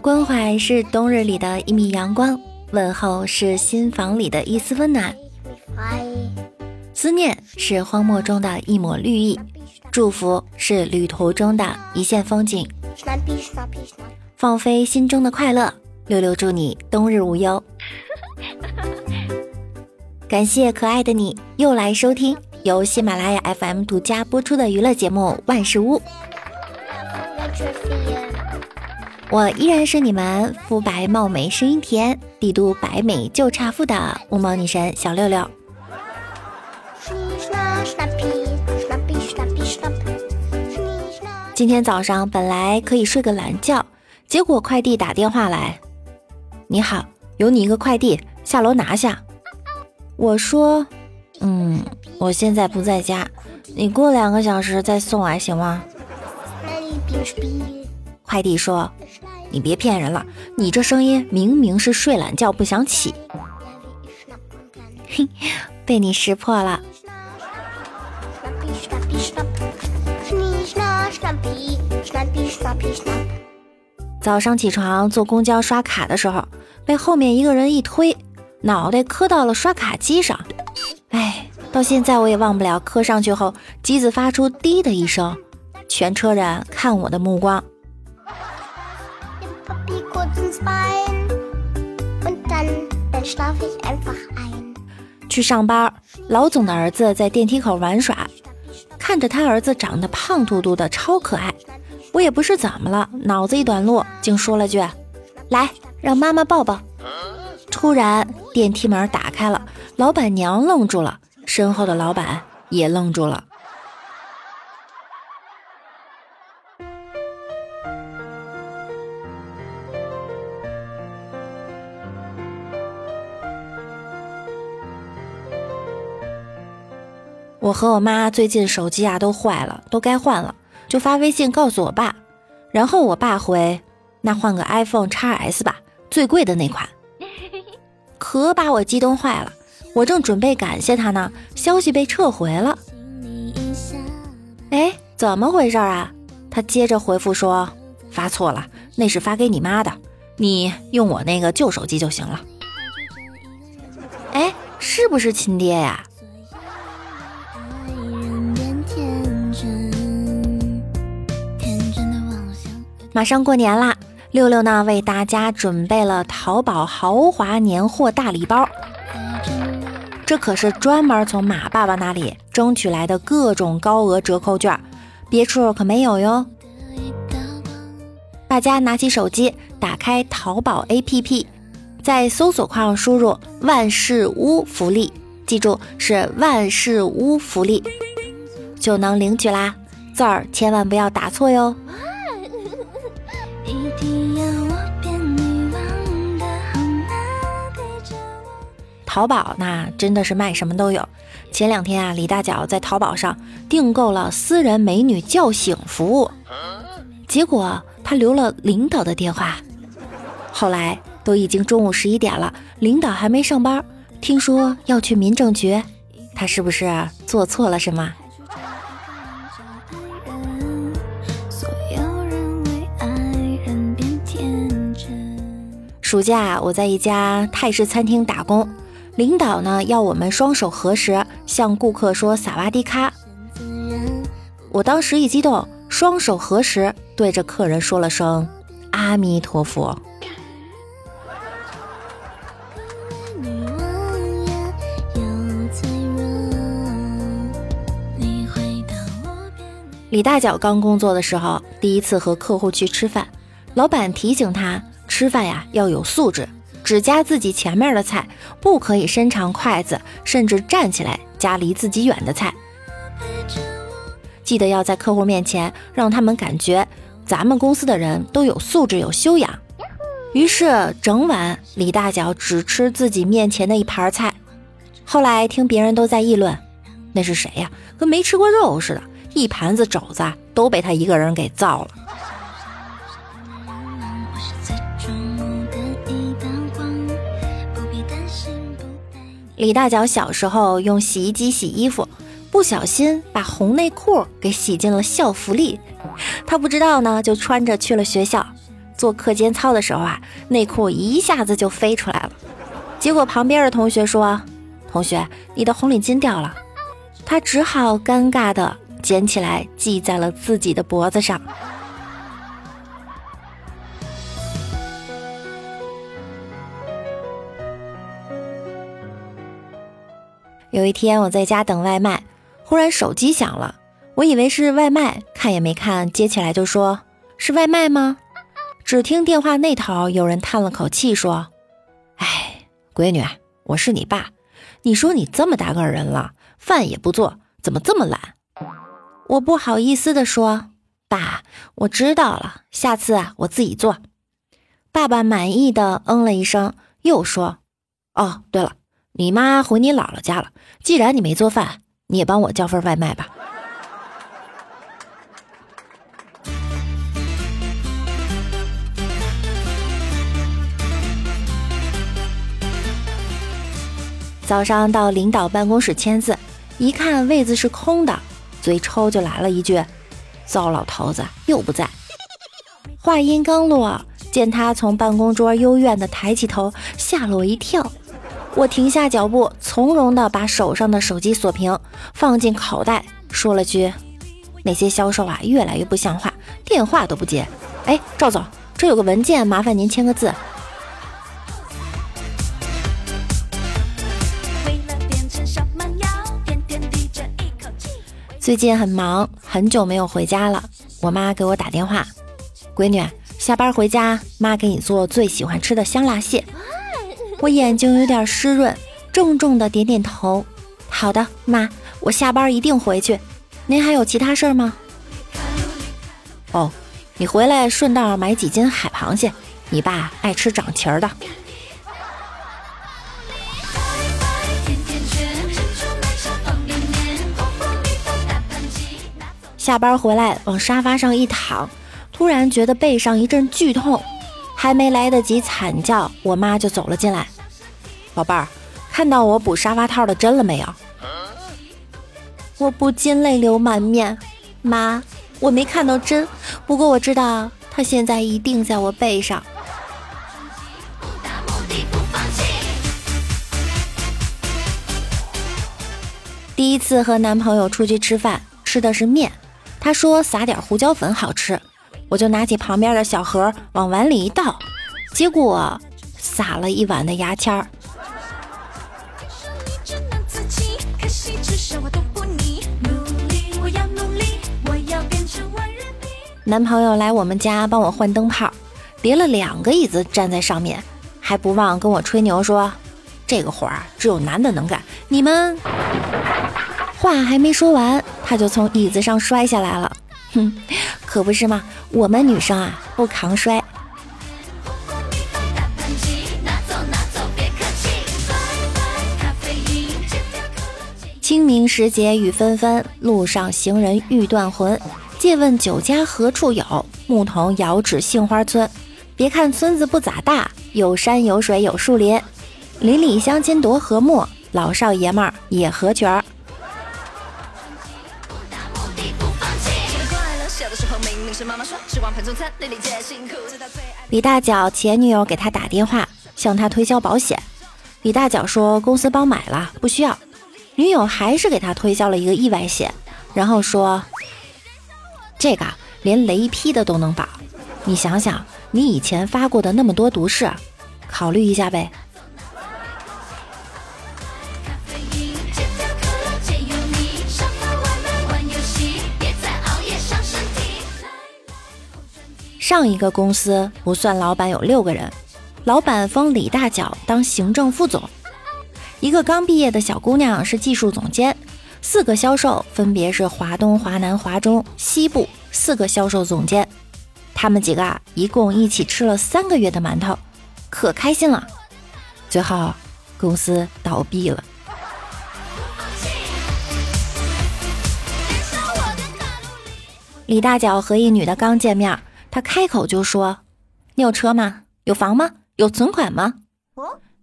关怀是冬日里的一米阳光问候是新房里的一丝温暖。思念是荒漠中的一抹绿意祝福是旅途中的一线风景。放飞心中的快乐六六祝你冬日无忧。感谢可爱的你又来收听。由喜马拉雅 FM 独家播出的娱乐节目《万事屋》，我依然是你们肤白貌美、声音甜、帝都百美就差富的无毛女神小六六。今天早上本来可以睡个懒觉，结果快递打电话来，你好，有你一个快递，下楼拿下。我说，嗯，我现在不在家，你过两个小时再送来行吗？快递说，你别骗人了，你这声音明明是睡懒觉不想起。嘿，被你识破了。早上起床坐公交刷卡的时候，被后面一个人一推，脑袋磕到了刷卡机上。哎。到现在我也忘不了磕上去后，机子发出“滴”的一声，全车人看我的目光。去上班，老总的儿子在电梯口玩耍，看着他儿子长得胖嘟嘟的，超可爱。我也不是怎么了，脑子一短路，竟说了句：“来，让妈妈抱抱。”突然，电梯门打开了，老板娘愣住了，身后的老板也愣住了。我和我妈最近手机啊都坏了，都该换了，就发微信告诉我爸，然后我爸回：“那换个 iPhone XS 吧，最贵的那款。”可把我激动坏了，我正准备感谢他呢，消息被撤回了。哎，怎么回事啊？他接着回复说：“发错了，那是发给你妈的，你用我那个旧手机就行了。”哎，是不是亲爹呀？爱人变天真，天真的妄想。马上过年啦，六六呢为大家准备了淘宝豪华年货大礼包，这可是专门从马爸爸那里争取来的各种高额折扣券，别处可没有哟。大家拿起手机，打开淘宝 APP，在搜索框输入“万事屋福利”，记住是“万事屋福利”，就能领取啦。字儿千万不要打错哟。淘宝那真的是卖什么都有。前两天啊，李大脚在淘宝上订购了私人美女叫醒服务，结果他留了领导的电话。后来都已经中午十一点了，领导还没上班，听说要去民政局，他是不是做错了什么？所有人为爱变天真。暑假我在一家泰式餐厅打工，领导呢要我们双手合十，向顾客说萨瓦迪卡。我当时一激动，双手合十，对着客人说了声阿弥陀佛。李大脚刚工作的时候，第一次和客户去吃饭，老板提醒他吃饭呀要有素质，只夹自己前面的菜，不可以伸长筷子，甚至站起来夹离自己远的菜。记得要在客户面前让他们感觉咱们公司的人都有素质、有修养。于是整晚李大脚只吃自己面前的一盘菜。后来听别人都在议论，那是谁呀？跟没吃过肉似的，一盘子肘子都被他一个人给造了。李大脚小时候用洗衣机洗衣服，不小心把红内裤给洗进了校服里。他不知道呢，就穿着去了学校。做课间操的时候啊，内裤一下子就飞出来了。结果旁边的同学说：“同学，你的红领巾掉了。”他只好尴尬的捡起来系在了自己的脖子上。有一天我在家等外卖，忽然手机响了，我以为是外卖，看也没看，接起来就说：“是外卖吗？”只听电话那头有人叹了口气说：“哎，闺女，我是你爸，你说你这么大个人了，饭也不做，怎么这么懒？”我不好意思地说：“爸，我知道了，下次啊我自己做。”爸爸满意的嗯了一声，又说：“哦，对了，你妈回你姥姥家了，既然你没做饭，你也帮我叫份外卖吧。”早上到领导办公室签字，一看位子是空的，嘴抽就来了一句：“糟老头子又不在。”话音刚落，见他从办公桌幽怨的抬起头，吓了我一跳。我停下脚步，从容地把手上的手机锁屏，放进口袋，说了句：“那些销售啊，越来越不像话，电话都不接。哎，赵总，这有个文件，麻烦您签个字。”最近很忙，很久没有回家了。我妈给我打电话：“闺女，下班回家，妈给你做最喜欢吃的香辣蟹。”我眼睛有点湿润，重重的点点头：“好的，妈，我下班一定回去。您还有其他事儿吗？”“哦，你回来顺道买几斤海螃蟹，你爸爱吃长鳍儿的。”下班回来，往沙发上一躺，突然觉得背上一阵剧痛，还没来得及惨叫，我妈就走了进来。宝贝儿，看到我补沙发套的针了没有？我不禁泪流满面。妈，我没看到针，不过我知道它现在一定在我背上。第一次和男朋友出去吃饭，吃的是面。他说撒点胡椒粉好吃，我就拿起旁边的小盒往碗里一倒，结果撒了一碗的牙签儿。男朋友来我们家帮我换灯泡，叠了两个椅子站在上面，还不忘跟我吹牛说这个活儿只有男的能干，你们。话还没说完，他就从椅子上摔下来了。哼，可不是嘛，我们女生啊不抗摔。清明时节雨纷纷，路上行人欲断魂。借问酒家何处有？牧童遥指杏花村。别看村子不咋大，有山有水有树林，邻里乡亲多和睦，老少爷们儿也合群儿。李大脚前女友给他打电话，向他推销保险。李大脚说公司帮买了，不需要。女友还是给他推销了一个意外险，然后说这个连雷劈的都能保。你想想，你以前发过的那么多毒誓，考虑一下呗。上一个公司不算老板有六个人，老板封李大脚当行政副总，一个刚毕业的小姑娘是技术总监，四个销售分别是华东、华南、华中、西部四个销售总监，他们几个啊一共一起吃了三个月的馒头，可开心了。最后公司倒闭了。李大脚和一女的刚见面。他开口就说：“你有车吗？有房吗？有存款吗？”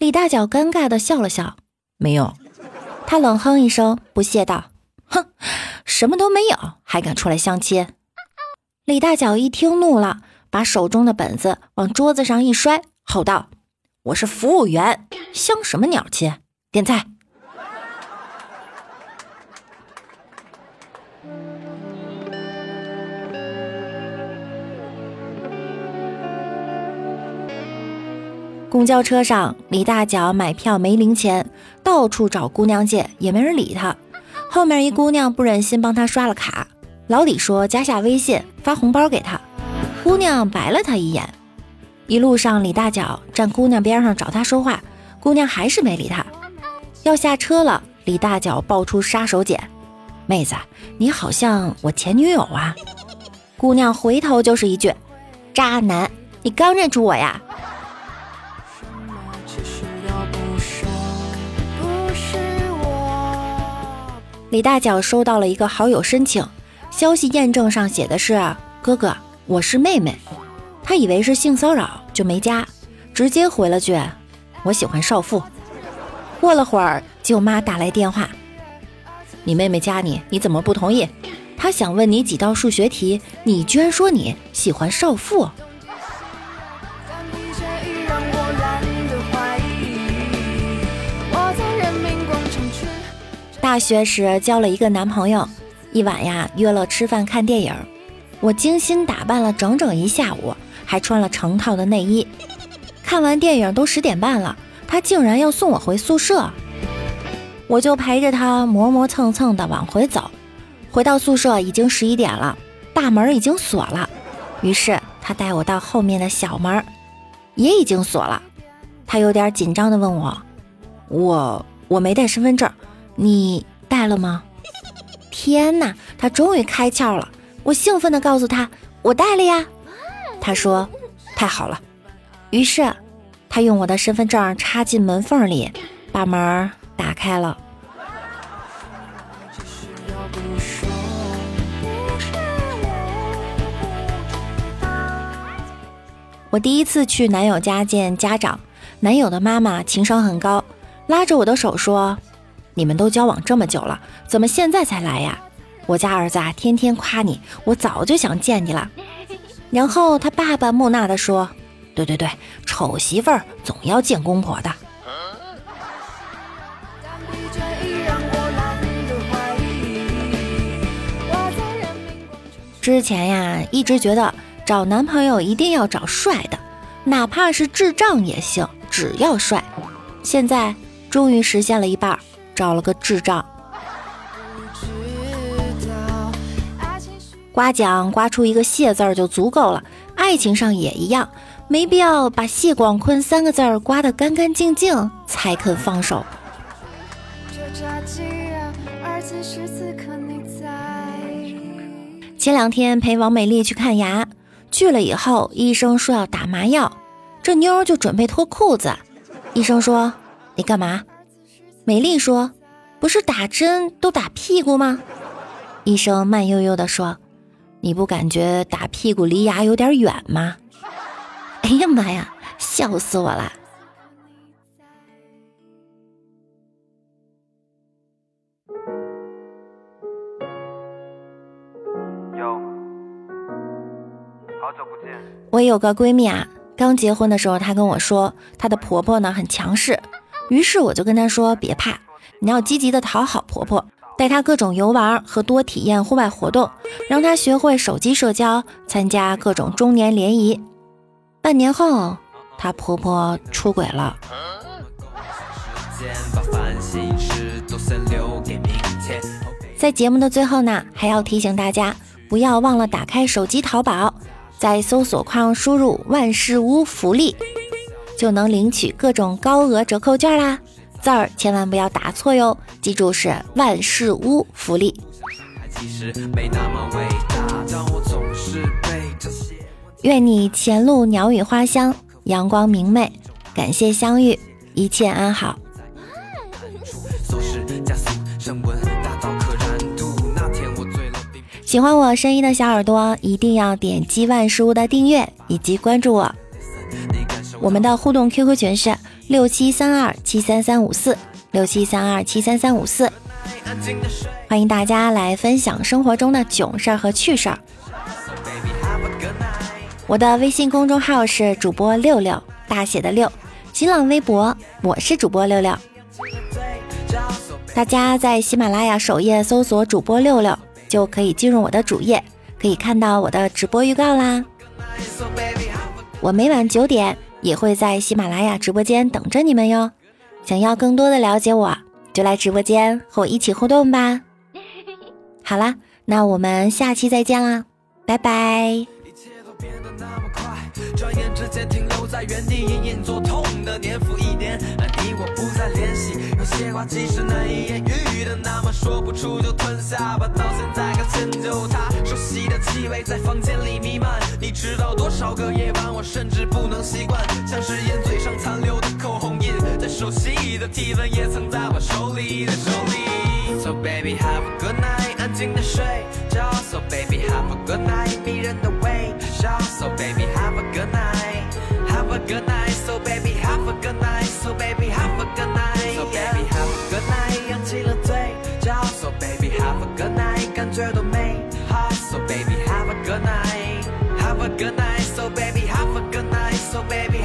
李大脚尴尬的笑了笑，没有。他冷哼一声，不屑道：“哼，什么都没有，还敢出来相亲？李大脚一听怒了，把手中的本子往桌子上一摔，吼道：“我是服务员，相什么鸟亲？点菜！”公交车上，李大脚买票没零钱，到处找姑娘借，也没人理他。后面一姑娘不忍心帮他刷了卡，老李说加下微信发红包给他。姑娘白了他一眼。一路上，李大脚站姑娘边上找他说话，姑娘还是没理他。要下车了，李大脚爆出杀手锏：“妹子，你好像我前女友啊！”姑娘回头就是一句：“渣男，你刚认出我呀？”李大脚收到了一个好友申请，消息验证上写的是“哥哥，我是妹妹”，他以为是性骚扰就没加，直接回了句“我喜欢少妇”。过了会儿，舅妈打来电话：“你妹妹加你，你怎么不同意？她想问你几道数学题，你居然说你喜欢少妇。”大学时交了一个男朋友，一晚呀约了吃饭看电影，我精心打扮了整整一下午，还穿了成套的内衣。看完电影都十点半了，他竟然要送我回宿舍，我就陪着他磨磨蹭蹭的往回走。回到宿舍已经十一点了，大门已经锁了，于是他带我到后面的小门，也已经锁了。他有点紧张的问我：“我我没带身份证。”你带了吗？天哪，他终于开窍了！我兴奋地告诉他：“我带了呀。”他说：“太好了。”于是，他用我的身份证插进门缝里，把门打开了。我第一次去男友家见家长，男友的妈妈情商很高，拉着我的手说。你们都交往这么久了，怎么现在才来呀？我家儿子啊，天天夸你，我早就想见你了。然后他爸爸木讷地说：“对对对，丑媳妇儿总要见公婆的。”之前呀，一直觉得找男朋友一定要找帅的，哪怕是智障也行，只要帅。现在终于实现了一半。找了个智障，刮奖刮出一个谢字儿就足够了，爱情上也一样，没必要把谢广坤三个字儿刮得干干净净才肯放手。前两天陪王美丽去看牙，去了以后，医生说要打麻药，这妞儿就准备脱裤子，医生说：“你干嘛？”美丽说：“不是打针都打屁股吗？”医生慢悠悠地说：“你不感觉打屁股离牙有点远吗？”哎呀妈呀，笑死我了！有，好久不见。我有个闺蜜啊，刚结婚的时候，她跟我说，她的婆婆呢很强势。于是我就跟她说：“别怕，你要积极的讨好婆婆，带她各种游玩和多体验户外活动，让她学会手机社交，参加各种中年联谊。”半年后，她婆婆出轨了。在节目的最后呢，还要提醒大家，不要忘了打开手机淘宝，在搜索框输入“万事屋福利”。就能领取各种高额折扣券啦！字儿千万不要打错哟，记住是万事屋福利。愿你前路鸟语花香，阳光明媚。感谢相遇，一切安好。喜欢我声音的小耳朵，一定要点击万事屋的订阅以及关注我。我们的互动 QQ 群是六七三二七三三五四六七三二七三三五四，欢迎大家来分享生活中的囧事儿和趣事儿。我的微信公众号是主播六六，大写的六。新浪微博我是主播六六，大家在喜马拉雅首页搜索主播六六，就可以进入我的主页，可以看到我的直播预告啦。我每晚九点也会在喜马拉雅直播间等着你们哟。想要更多的了解我，就来直播间和我一起互动吧。好啦，那我们下期再见啦，拜拜。一切都变得那么快，转眼之间停留在原地，隐隐作痛的年复一年，而你我不再联系。有些话即使难以言喻的，那么说不出就吞下吧。到现在还迁就它，熟悉的气味在房间里弥漫。你知道多少个夜晚，我甚至不能习惯，像是烟嘴上残留的口红印，再熟悉的体温也曾在我手里的手里。So baby have a good night，安静的睡觉。So baby have a good night，迷人的微笑。So baby a good night。So baby have a good night，So baby have a good night。So baby have a good night，扬起了嘴角。So baby have a good night，感觉多美好。So baby have a good night，have a good night。So baby have a good night。So baby。